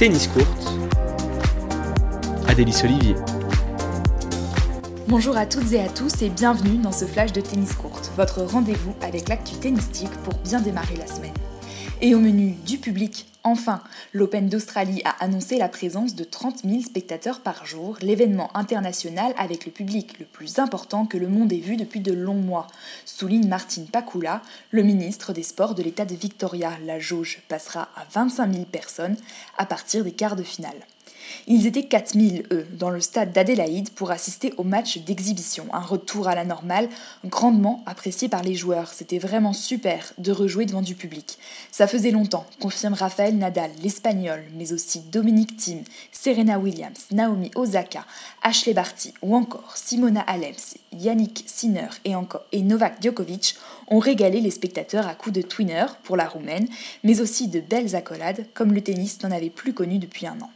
Tennis Courte, Adélice Olivier. Bonjour à toutes et à tous et bienvenue dans ce flash de Tennis Courte, votre rendez-vous avec l'actu tennistique pour bien démarrer la semaine. Et au menu du public, enfin, l'Open d'Australie a annoncé la présence de 30 000 spectateurs par jour, l'événement international avec le public le plus important que le monde ait vu depuis de longs mois, souligne Martine Pakula, le ministre des Sports de l'État de Victoria. La jauge passera à 25 000 personnes à partir des quarts de finale. Ils étaient 4000, eux, dans le stade d'Adélaïde pour assister au match d'exhibition. Un retour à la normale, grandement apprécié par les joueurs. C'était vraiment super de rejouer devant du public. Ça faisait longtemps, confirme Raphaël Nadal, l'Espagnol, mais aussi Dominique Thiem, Serena Williams, Naomi Osaka, Ashley Barty ou encore Simona Aleps, Yannick Sinner et, et Novak Djokovic ont régalé les spectateurs à coups de twinner pour la roumaine, mais aussi de belles accolades comme le tennis n'en avait plus connu depuis un an.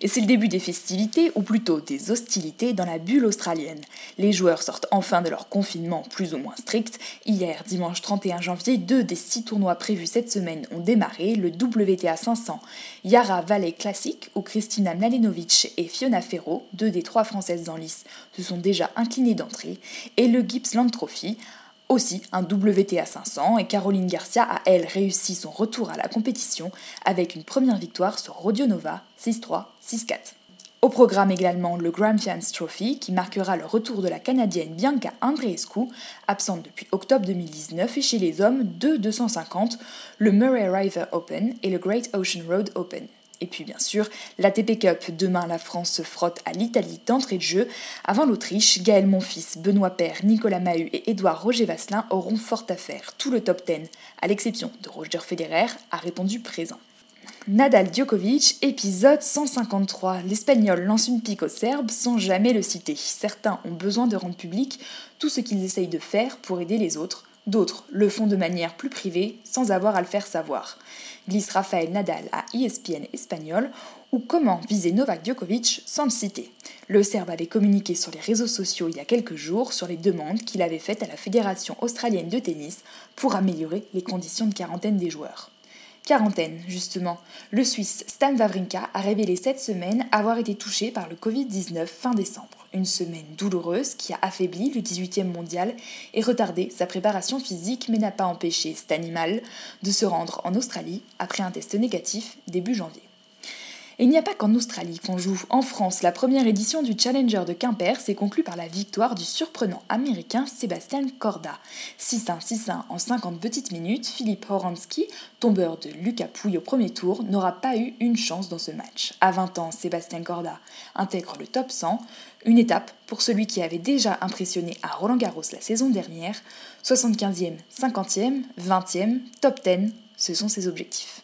Et c'est le début des festivités, ou plutôt des hostilités, dans la bulle australienne. Les joueurs sortent enfin de leur confinement plus ou moins strict. Hier, dimanche 31 janvier, deux des six tournois prévus cette semaine ont démarré. Le WTA 500 Yara Valley Classic, où Christina Mladenovic et Fiona Ferro, deux des trois françaises en lice, se sont déjà inclinées d'entrée, et le Gippsland Trophy, aussi un WTA 500 et Caroline Garcia a elle réussi son retour à la compétition avec une première victoire sur Rodionova 6-3, 6-4. Au programme également le Grampians Trophy qui marquera le retour de la Canadienne Bianca Andreescu, absente depuis octobre 2019, et chez les hommes deux 250, le Murray River Open et le Great Ocean Road Open. Et puis bien sûr, l'ATP Cup. Demain, la France se frotte à l'Italie d'entrée de jeu. Avant l'Autriche, Gaël Monfils, Benoît Paire, Nicolas Mahut et Édouard Roger Vasselin auront fort à faire. Tout le top 10, à l'exception de Roger Federer, a répondu présent. Nadal Djokovic, épisode 153. L'Espagnol lance une pique aux Serbes sans jamais le citer. Certains ont besoin de rendre public tout ce qu'ils essayent de faire pour aider les autres. D'autres le font de manière plus privée, sans avoir à le faire savoir. Glisse Rafael Nadal à ESPN espagnol, ou comment viser Novak Djokovic sans le citer. Le Serbe avait communiqué sur les réseaux sociaux il y a quelques jours sur les demandes qu'il avait faites à la Fédération australienne de tennis pour améliorer les conditions de quarantaine des joueurs. Quarantaine, justement. Le Suisse Stan Wawrinka a révélé cette semaine avoir été touché par le Covid-19 fin décembre. Une semaine douloureuse qui a affaibli le 18e mondial et retardé sa préparation physique mais n'a pas empêché cet animal de se rendre en Australie après un test négatif début janvier. Et il n'y a pas qu'en Australie qu'on joue. En France, la première édition du Challenger de Quimper s'est conclue par la victoire du surprenant américain Sébastien Corda. 6-1, 6-1 en 50 petites minutes, Philippe Horansky, tombeur de Lucas Pouille au premier tour, n'aura pas eu une chance dans ce match. À 20 ans, Sébastien Corda intègre le top 100, une étape pour celui qui avait déjà impressionné à Roland Garros la saison dernière. 75e, 50e, 20e, top 10, ce sont ses objectifs.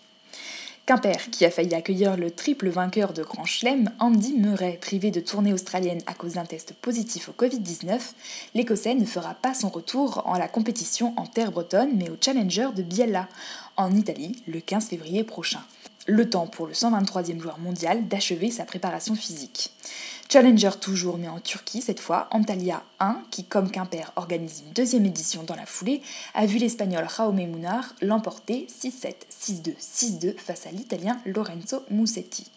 Quimper, qui a failli accueillir le triple vainqueur de Grand Chelem, Andy Murray, privé de tournée australienne à cause d'un test positif au Covid-19, l'Écossais ne fera pas son retour en la compétition en terre bretonne, mais au Challenger de Biella, en Italie, le 15 février prochain. Le temps pour le 123e joueur mondial d'achever sa préparation physique. Challenger toujours, mais en Turquie cette fois, Antalya 1, qui comme Quimper organise une deuxième édition dans la foulée, a vu l'Espagnol Jaume Munar l'emporter 6-7, 6-2, 6-2 face à l'Italien Lorenzo Musetti.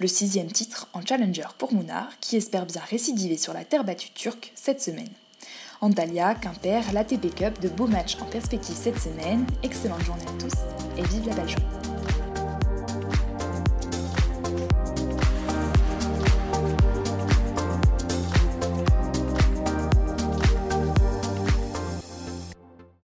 Le sixième titre en Challenger pour Munar, qui espère bien récidiver sur la terre battue turque cette semaine. Antalya, Quimper, l'ATP Cup, de beaux matchs en perspective cette semaine. Excellente journée à tous et vive la journée.